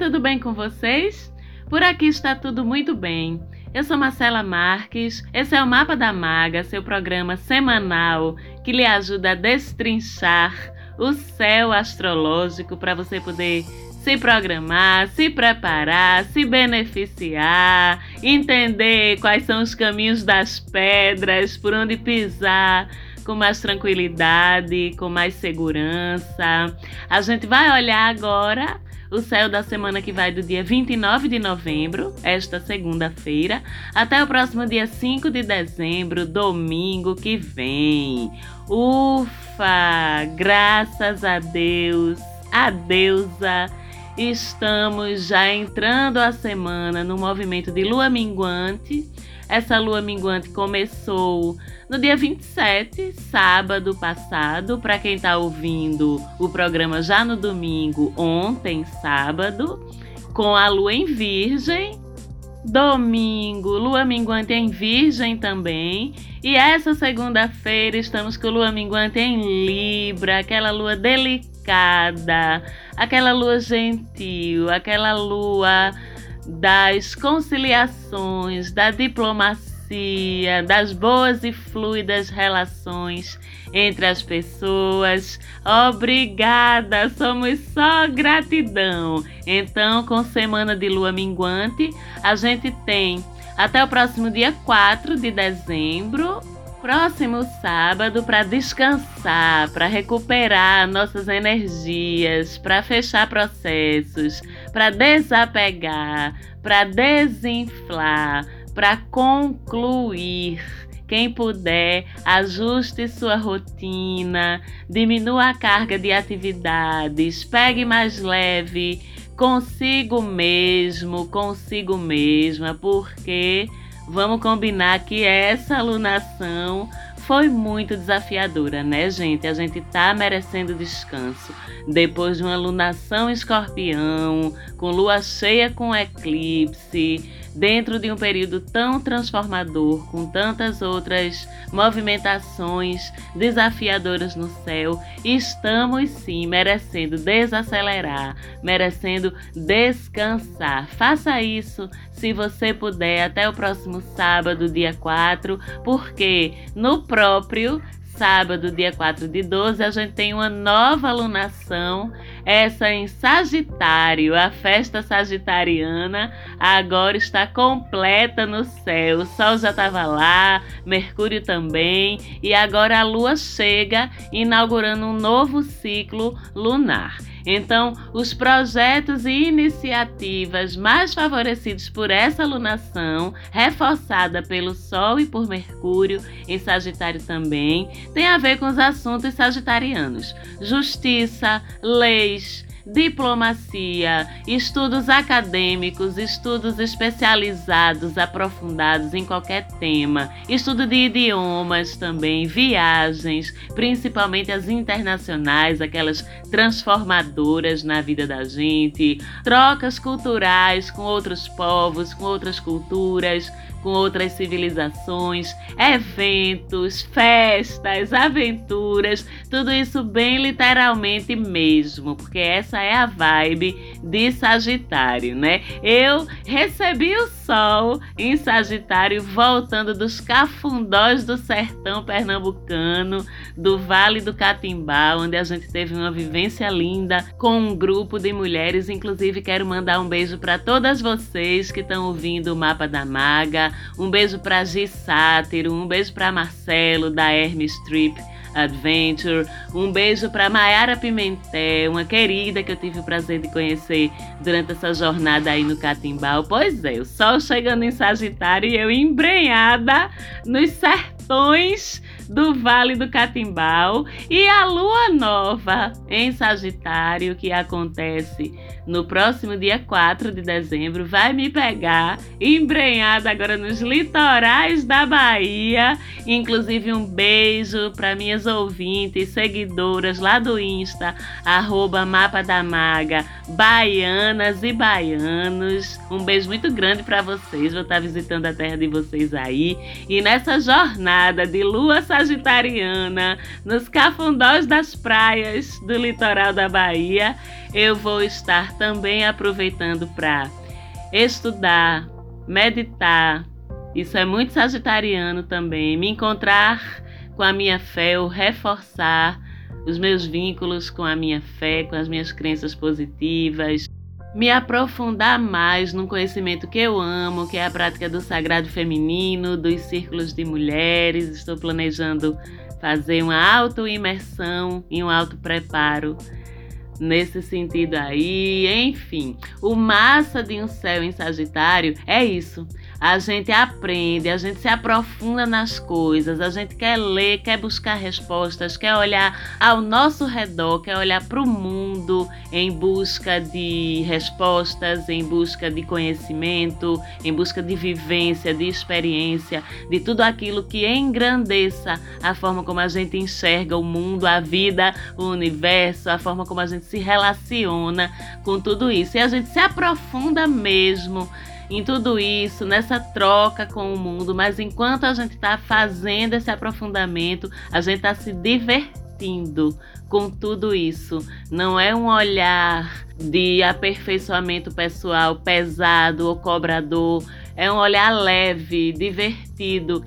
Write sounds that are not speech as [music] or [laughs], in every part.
tudo bem com vocês? Por aqui está tudo muito bem. Eu sou Marcela Marques, esse é o Mapa da Maga, seu programa semanal que lhe ajuda a destrinchar o céu astrológico para você poder se programar, se preparar, se beneficiar, entender quais são os caminhos das pedras, por onde pisar com mais tranquilidade, com mais segurança. A gente vai olhar agora o céu da semana que vai do dia 29 de novembro, esta segunda-feira, até o próximo dia 5 de dezembro, domingo que vem. Ufa! Graças a Deus, a deusa Estamos já entrando a semana no movimento de lua minguante. Essa lua minguante começou no dia 27, sábado passado, para quem está ouvindo o programa já no domingo, ontem, sábado, com a lua em Virgem. Domingo, lua minguante em Virgem também. E essa segunda-feira estamos com lua minguante em Libra, aquela lua delicada aquela lua gentil, aquela lua das conciliações, da diplomacia, das boas e fluidas relações entre as pessoas. Obrigada, somos só gratidão. Então, com semana de lua minguante, a gente tem até o próximo dia 4 de dezembro próximo sábado para descansar, para recuperar nossas energias, para fechar processos, para desapegar, para desinflar, para concluir. Quem puder, ajuste sua rotina, diminua a carga de atividades, pegue mais leve consigo mesmo, consigo mesma, porque Vamos combinar que essa alunação foi muito desafiadora, né, gente? A gente tá merecendo descanso. Depois de uma alunação escorpião, com lua cheia com eclipse, dentro de um período tão transformador, com tantas outras movimentações desafiadoras no céu, estamos sim merecendo desacelerar, merecendo descansar. Faça isso se você puder até o próximo sábado, dia 4, porque no próprio sábado, dia 4 de 12, a gente tem uma nova alunação, essa em Sagitário. A festa sagitariana agora está completa no céu. O Sol já estava lá, Mercúrio também, e agora a Lua chega inaugurando um novo ciclo lunar. Então, os projetos e iniciativas mais favorecidos por essa alunação, reforçada pelo Sol e por Mercúrio, em Sagitário também, tem a ver com os assuntos sagitarianos: justiça, leis, diplomacia, estudos acadêmicos, estudos especializados, aprofundados em qualquer tema, estudo de idiomas também, viagens, principalmente as internacionais, aquelas transformadoras na vida da gente, trocas culturais com outros povos, com outras culturas com outras civilizações, eventos, festas, aventuras, tudo isso bem literalmente mesmo, porque essa é a vibe de Sagitário, né? Eu recebi o sol em Sagitário voltando dos cafundós do sertão pernambucano, do Vale do Catimbá, onde a gente teve uma vivência linda com um grupo de mulheres, inclusive quero mandar um beijo para todas vocês que estão ouvindo o Mapa da Maga, um beijo para Gi Sátiro, um beijo para Marcelo da Hermes Trip Adventure, um beijo para Mayara Pimentel, uma querida que eu tive o prazer de conhecer durante essa jornada aí no Catimbau. Pois é, o sol chegando em Sagitário e eu embrenhada nos sertões do Vale do Catimbau e a lua nova em Sagitário, que acontece no próximo dia 4 de dezembro, vai me pegar embrenhada agora nos litorais da Bahia. Inclusive, um beijo para minhas ouvintes, seguidoras lá do Insta, arroba Mapa da Maga, baianas e baianos. Um beijo muito grande para vocês. Vou estar visitando a terra de vocês aí. E nessa jornada de lua sagitária, sagitariana, nos cafundós das praias do litoral da Bahia, eu vou estar também aproveitando para estudar, meditar. Isso é muito sagitariano também. Me encontrar com a minha fé, ou reforçar os meus vínculos com a minha fé, com as minhas crenças positivas, me aprofundar mais num conhecimento que eu amo, que é a prática do sagrado feminino, dos círculos de mulheres. Estou planejando fazer uma auto-imersão e um auto-preparo nesse sentido aí. Enfim, o massa de um céu em Sagitário é isso a gente aprende, a gente se aprofunda nas coisas, a gente quer ler, quer buscar respostas, quer olhar ao nosso redor, quer olhar para o mundo em busca de respostas, em busca de conhecimento, em busca de vivência, de experiência, de tudo aquilo que engrandeça a forma como a gente enxerga o mundo, a vida, o universo, a forma como a gente se relaciona com tudo isso. E a gente se aprofunda mesmo em tudo isso, nessa troca com o mundo, mas enquanto a gente está fazendo esse aprofundamento, a gente está se divertindo com tudo isso. Não é um olhar de aperfeiçoamento pessoal pesado ou cobrador, é um olhar leve, divertido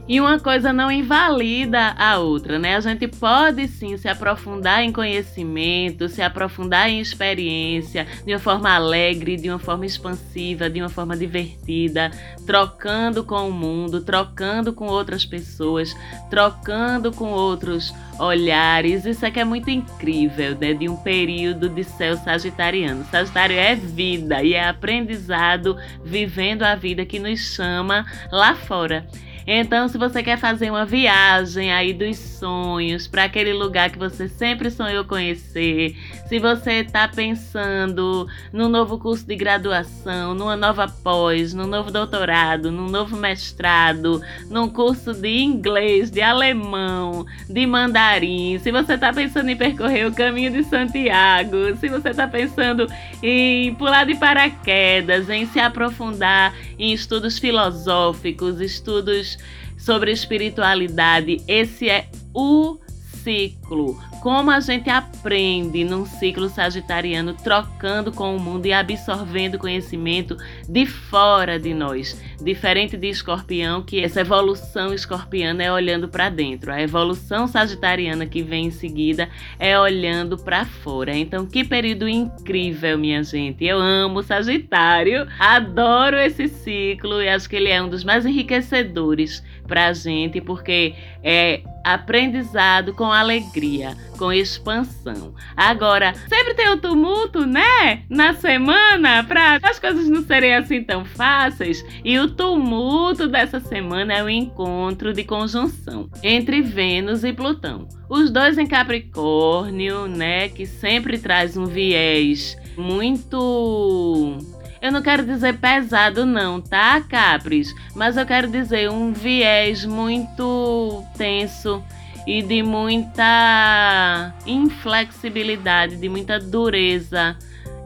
e uma coisa não invalida a outra, né? A gente pode sim se aprofundar em conhecimento, se aprofundar em experiência de uma forma alegre, de uma forma expansiva, de uma forma divertida, trocando com o mundo, trocando com outras pessoas, trocando com outros olhares. Isso aqui é muito incrível, né? De um período de céu sagitariano. Sagitário é vida e é aprendizado, vivendo a vida que nos chama lá fora. Então, se você quer fazer uma viagem aí dos sonhos para aquele lugar que você sempre sonhou conhecer, se você está pensando num novo curso de graduação, numa nova pós, num novo doutorado, num novo mestrado, num curso de inglês, de alemão, de mandarim, se você está pensando em percorrer o caminho de Santiago, se você está pensando em pular de paraquedas, em se aprofundar em estudos filosóficos, estudos sobre espiritualidade, esse é o ciclo. Como a gente aprende num ciclo sagitariano, trocando com o mundo e absorvendo conhecimento de fora de nós. Diferente de escorpião, que essa evolução escorpiana é olhando para dentro. A evolução sagitariana que vem em seguida é olhando para fora. Então, que período incrível, minha gente. Eu amo Sagitário, adoro esse ciclo e acho que ele é um dos mais enriquecedores para a gente, porque é aprendizado com alegria, com expansão. Agora, sempre tem o um tumulto, né? Na semana, para as coisas não serem assim tão fáceis. E o tumulto dessa semana é o encontro de conjunção entre Vênus e Plutão. Os dois em Capricórnio, né? Que sempre traz um viés muito eu não quero dizer pesado, não, tá, Capris? Mas eu quero dizer um viés muito tenso e de muita inflexibilidade, de muita dureza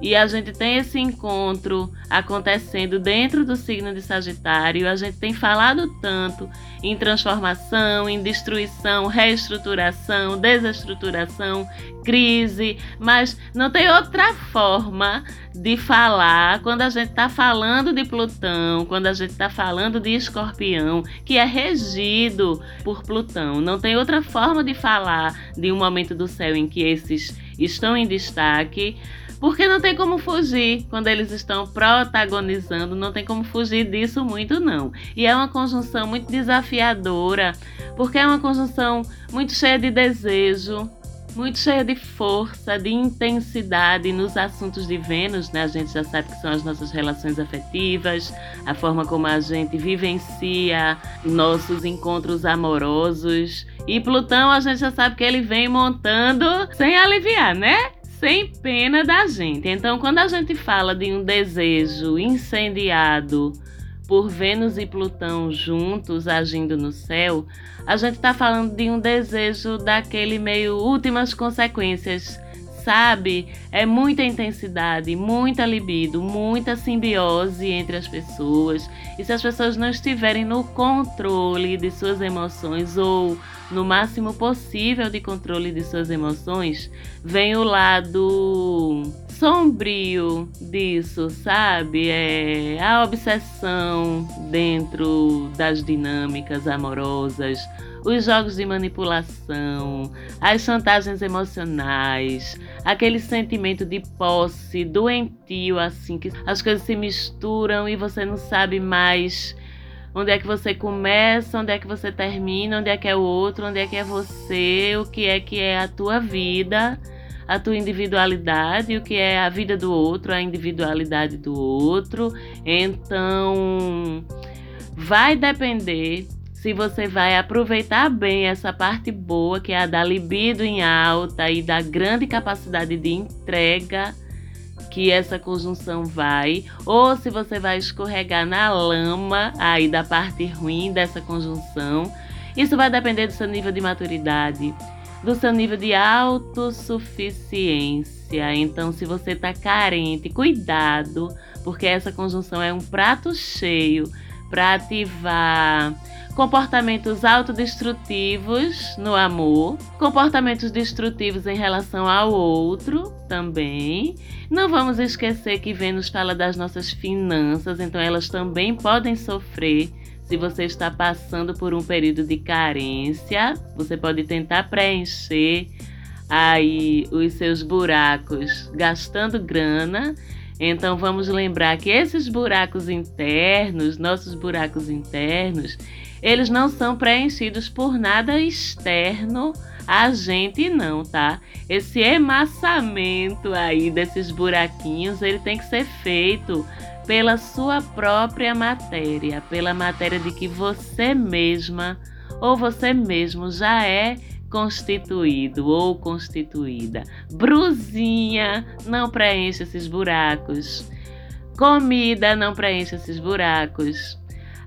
e a gente tem esse encontro acontecendo dentro do signo de Sagitário. A gente tem falado tanto em transformação, em destruição, reestruturação, desestruturação, crise, mas não tem outra forma de falar quando a gente está falando de Plutão, quando a gente está falando de Escorpião, que é regido por Plutão. Não tem outra forma de falar de um momento do céu em que esses estão em destaque porque não tem como fugir quando eles estão protagonizando, não tem como fugir disso muito não. E é uma conjunção muito desafiadora, porque é uma conjunção muito cheia de desejo, muito cheia de força, de intensidade nos assuntos de Vênus, né? A gente já sabe que são as nossas relações afetivas, a forma como a gente vivencia nossos encontros amorosos. E Plutão, a gente já sabe que ele vem montando sem aliviar, né? Sem pena da gente. Então, quando a gente fala de um desejo incendiado por Vênus e Plutão juntos agindo no céu, a gente está falando de um desejo daquele meio últimas consequências, sabe? É muita intensidade, muita libido, muita simbiose entre as pessoas. E se as pessoas não estiverem no controle de suas emoções ou no máximo possível de controle de suas emoções, vem o lado sombrio disso, sabe? É a obsessão dentro das dinâmicas amorosas, os jogos de manipulação, as chantagens emocionais, aquele sentimento de posse doentio, assim, que as coisas se misturam e você não sabe mais onde é que você começa, onde é que você termina, onde é que é o outro, onde é que é você, o que é que é a tua vida a tua individualidade, o que é a vida do outro, a individualidade do outro. Então, vai depender se você vai aproveitar bem essa parte boa, que é a da libido em alta e da grande capacidade de entrega que essa conjunção vai, ou se você vai escorregar na lama aí da parte ruim dessa conjunção. Isso vai depender do seu nível de maturidade, do seu nível de autossuficiência. Então, se você está carente, cuidado, porque essa conjunção é um prato cheio para ativar comportamentos autodestrutivos no amor, comportamentos destrutivos em relação ao outro também. Não vamos esquecer que Vênus fala das nossas finanças, então elas também podem sofrer se você está passando por um período de carência, você pode tentar preencher aí os seus buracos gastando grana. Então vamos lembrar que esses buracos internos, nossos buracos internos, eles não são preenchidos por nada externo a gente não, tá? Esse emassamento aí desses buraquinhos, ele tem que ser feito pela sua própria matéria, pela matéria de que você mesma ou você mesmo já é constituído ou constituída. Bruzinha não preenche esses buracos. Comida não preenche esses buracos.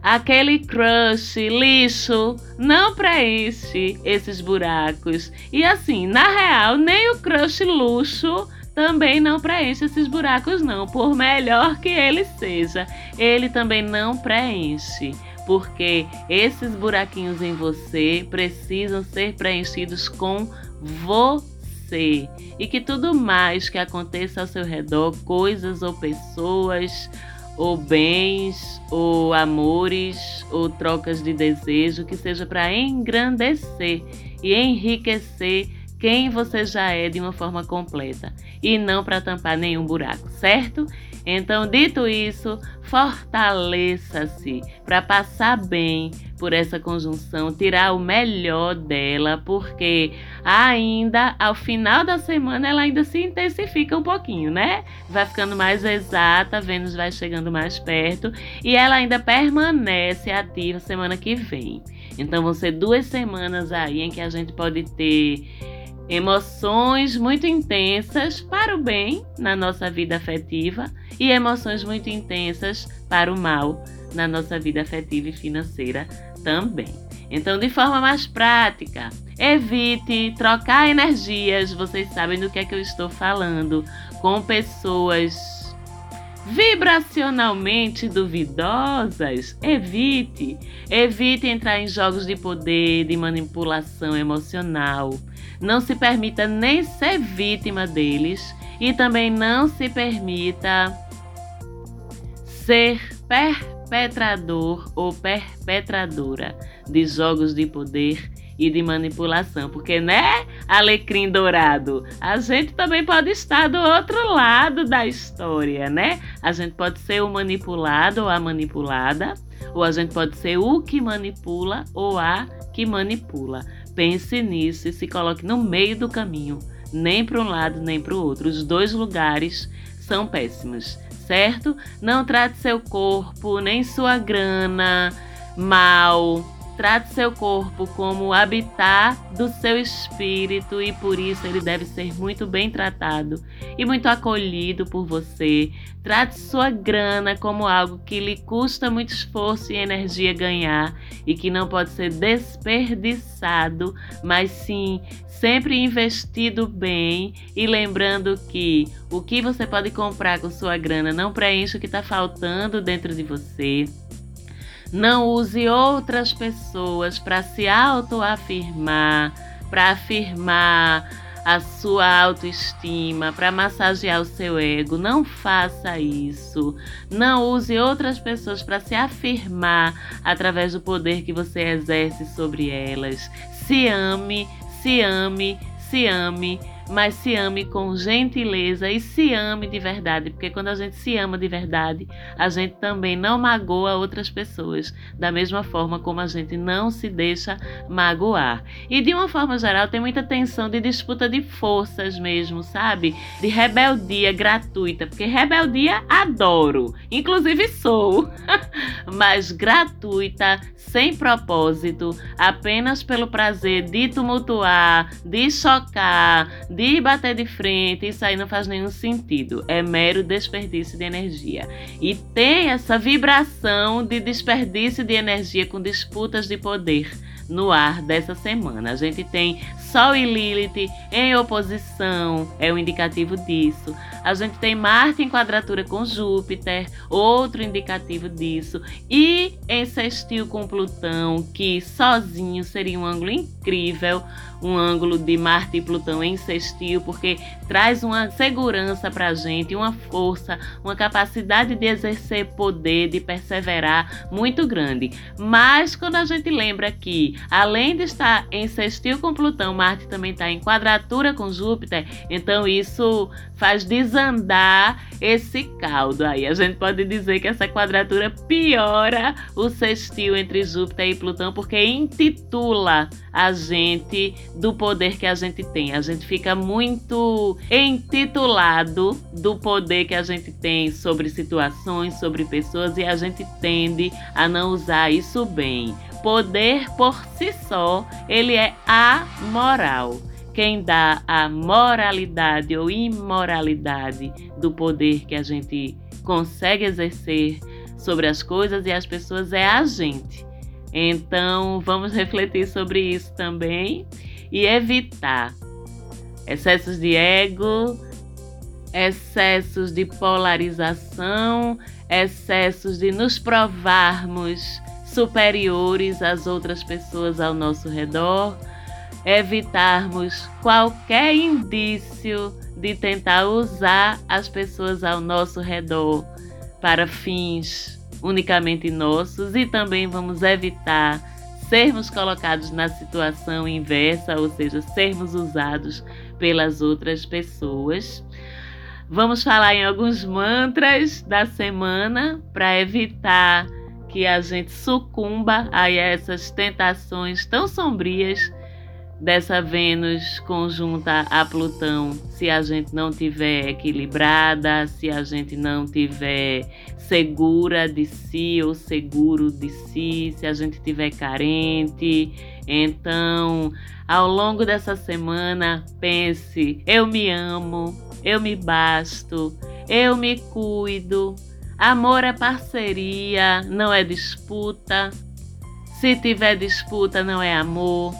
Aquele crush lixo não preenche esses buracos. E assim, na real, nem o crush luxo também não preenche esses buracos, não. Por melhor que ele seja, ele também não preenche. Porque esses buraquinhos em você precisam ser preenchidos com você. E que tudo mais que aconteça ao seu redor, coisas ou pessoas, ou bens, ou amores, ou trocas de desejo, que seja para engrandecer e enriquecer quem você já é de uma forma completa e não para tampar nenhum buraco, certo? Então, dito isso, fortaleça-se para passar bem por essa conjunção, tirar o melhor dela, porque ainda ao final da semana ela ainda se intensifica um pouquinho, né? Vai ficando mais exata, Vênus vai chegando mais perto e ela ainda permanece ativa semana que vem. Então vão ser duas semanas aí em que a gente pode ter emoções muito intensas para o bem na nossa vida afetiva e emoções muito intensas para o mal na nossa vida afetiva e financeira também. Então, de forma mais prática, evite trocar energias, vocês sabem do que é que eu estou falando, com pessoas vibracionalmente duvidosas, evite. Evite entrar em jogos de poder, de manipulação emocional. Não se permita nem ser vítima deles e também não se permita ser perpetrador ou perpetradora de jogos de poder e de manipulação, porque né, alecrim dourado, a gente também pode estar do outro lado da história, né? A gente pode ser o manipulado ou a manipulada, ou a gente pode ser o que manipula ou a que manipula. Pense nisso e se coloque no meio do caminho, nem para um lado nem para o outro. Os dois lugares são péssimos, certo? Não trate seu corpo nem sua grana mal Trate seu corpo como habitat do seu espírito e por isso ele deve ser muito bem tratado e muito acolhido por você. Trate sua grana como algo que lhe custa muito esforço e energia ganhar e que não pode ser desperdiçado, mas sim sempre investido bem e lembrando que o que você pode comprar com sua grana não preenche o que está faltando dentro de você. Não use outras pessoas para se autoafirmar, para afirmar a sua autoestima, para massagear o seu ego. Não faça isso. Não use outras pessoas para se afirmar através do poder que você exerce sobre elas. Se ame, se ame, se ame mas se ame com gentileza e se ame de verdade, porque quando a gente se ama de verdade, a gente também não magoa outras pessoas, da mesma forma como a gente não se deixa magoar. E de uma forma geral, tem muita tensão de disputa de forças mesmo, sabe? De rebeldia gratuita, porque rebeldia adoro, inclusive sou, [laughs] mas gratuita, sem propósito, apenas pelo prazer de tumultuar, de chocar, de bater de frente, isso aí não faz nenhum sentido. É mero desperdício de energia. E tem essa vibração de desperdício de energia com disputas de poder no ar dessa semana. A gente tem Sol e Lilith em oposição, é um indicativo disso. A gente tem Marte em quadratura com Júpiter, outro indicativo disso. E em sextil com Plutão, que sozinho seria um ângulo incrível, um ângulo de Marte e Plutão em sextil, porque traz uma segurança para a gente, uma força, uma capacidade de exercer poder, de perseverar muito grande. Mas quando a gente lembra que, além de estar em sextil com Plutão, Marte também está em quadratura com Júpiter, então isso faz desandar esse caldo aí. A gente pode dizer que essa quadratura piora o sextil entre Júpiter e Plutão, porque intitula a gente do poder que a gente tem. A gente fica muito intitulado do poder que a gente tem sobre situações, sobre pessoas e a gente tende a não usar isso bem. Poder por si só, ele é amoral. Quem dá a moralidade ou imoralidade do poder que a gente consegue exercer sobre as coisas e as pessoas é a gente. Então, vamos [laughs] refletir sobre isso também e evitar excessos de ego, excessos de polarização, excessos de nos provarmos superiores às outras pessoas ao nosso redor, evitarmos qualquer indício de tentar usar as pessoas ao nosso redor para fins unicamente nossos e também vamos evitar sermos colocados na situação inversa, ou seja, sermos usados pelas outras pessoas. Vamos falar em alguns mantras da semana para evitar que a gente sucumba a essas tentações tão sombrias dessa Vênus conjunta a Plutão, se a gente não tiver equilibrada, se a gente não tiver segura de si ou seguro de si, se a gente tiver carente. Então, ao longo dessa semana, pense: eu me amo, eu me basto, eu me cuido. Amor é parceria, não é disputa. Se tiver disputa, não é amor.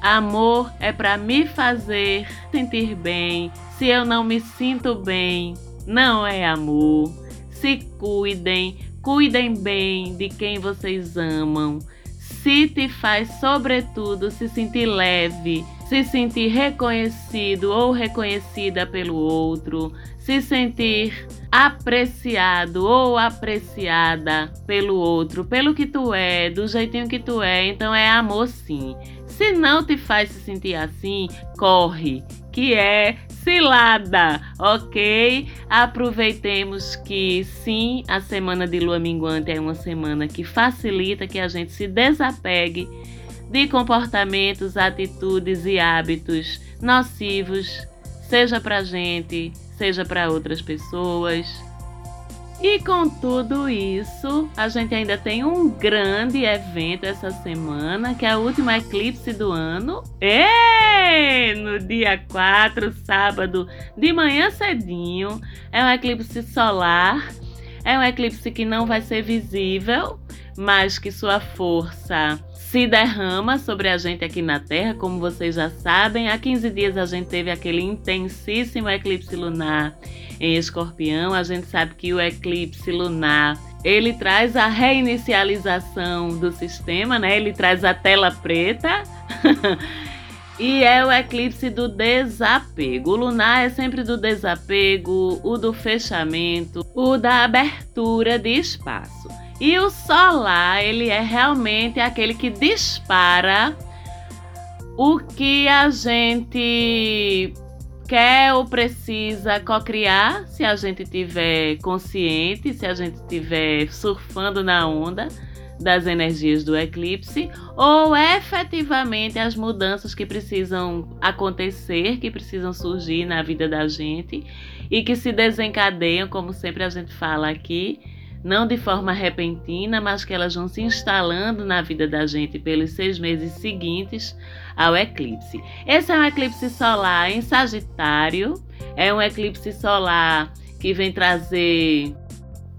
Amor é para me fazer sentir bem. Se eu não me sinto bem, não é amor. Se cuidem, cuidem bem de quem vocês amam. Se te faz, sobretudo, se sentir leve, se sentir reconhecido ou reconhecida pelo outro, se sentir apreciado ou apreciada pelo outro, pelo que tu é, do jeitinho que tu é, então é amor sim. Se não te faz se sentir assim, corre, que é cilada, ok? Aproveitemos que sim, a semana de lua minguante é uma semana que facilita que a gente se desapegue de comportamentos, atitudes e hábitos nocivos, seja para gente, seja para outras pessoas. E com tudo isso, a gente ainda tem um grande evento essa semana, que é o último eclipse do ano. E no dia 4, sábado, de manhã cedinho, é um eclipse solar. É um eclipse que não vai ser visível, mas que sua força se derrama sobre a gente aqui na Terra, como vocês já sabem. Há 15 dias a gente teve aquele intensíssimo eclipse lunar em Escorpião. A gente sabe que o eclipse lunar ele traz a reinicialização do sistema, né? Ele traz a tela preta. [laughs] e é o eclipse do desapego. O lunar é sempre do desapego, o do fechamento, o da abertura de espaço. E o solar, ele é realmente aquele que dispara o que a gente quer ou precisa cocriar, se a gente tiver consciente, se a gente estiver surfando na onda das energias do eclipse, ou efetivamente as mudanças que precisam acontecer, que precisam surgir na vida da gente e que se desencadeiam, como sempre a gente fala aqui, não de forma repentina, mas que elas vão se instalando na vida da gente pelos seis meses seguintes ao eclipse. Esse é um eclipse solar em Sagitário, é um eclipse solar que vem trazer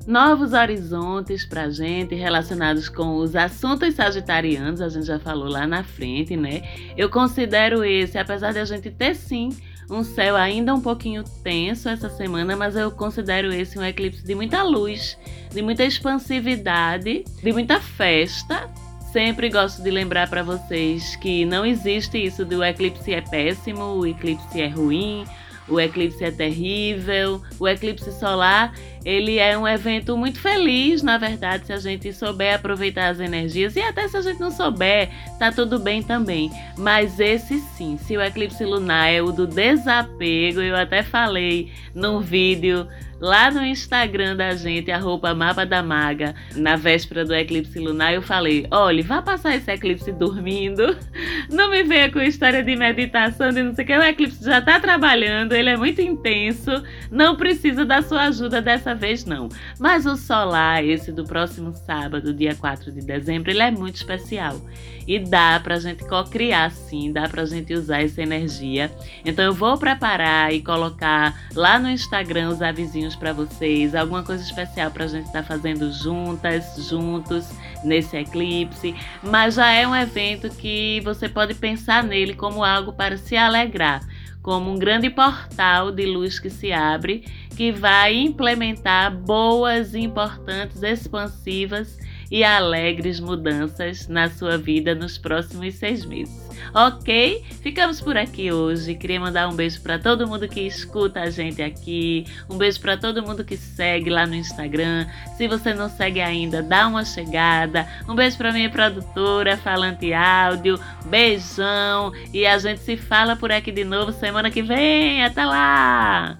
novos horizontes para a gente relacionados com os assuntos sagitarianos, a gente já falou lá na frente, né? Eu considero esse, apesar de a gente ter sim um céu ainda um pouquinho tenso essa semana, mas eu considero esse um eclipse de muita luz, de muita expansividade, de muita festa. Sempre gosto de lembrar para vocês que não existe isso do eclipse é péssimo, o eclipse é ruim, o eclipse é terrível. O eclipse solar, ele é um evento muito feliz, na verdade, se a gente souber aproveitar as energias e até se a gente não souber, tá tudo bem também. Mas esse sim, se o eclipse lunar é o do desapego, eu até falei num vídeo lá no Instagram da gente, arroba Mapa da Maga, na véspera do eclipse lunar, eu falei: olha, vá passar esse eclipse dormindo. [laughs] Não me venha com história de meditação, de não sei o que. O eclipse já está trabalhando, ele é muito intenso, não precisa da sua ajuda dessa vez, não. Mas o solar, esse do próximo sábado, dia 4 de dezembro, ele é muito especial. E dá pra gente co-criar sim, dá pra gente usar essa energia. Então eu vou preparar e colocar lá no Instagram os avisinhos para vocês, alguma coisa especial pra gente estar tá fazendo juntas, juntos nesse eclipse. Mas já é um evento que você pode pensar nele como algo para se alegrar como um grande portal de luz que se abre, que vai implementar boas, importantes, expansivas e alegres mudanças na sua vida nos próximos seis meses. Ok? Ficamos por aqui hoje. Queria mandar um beijo para todo mundo que escuta a gente aqui. Um beijo para todo mundo que segue lá no Instagram. Se você não segue ainda, dá uma chegada. Um beijo para minha produtora, Falante Áudio. Beijão. E a gente se fala por aqui de novo semana que vem. Até lá!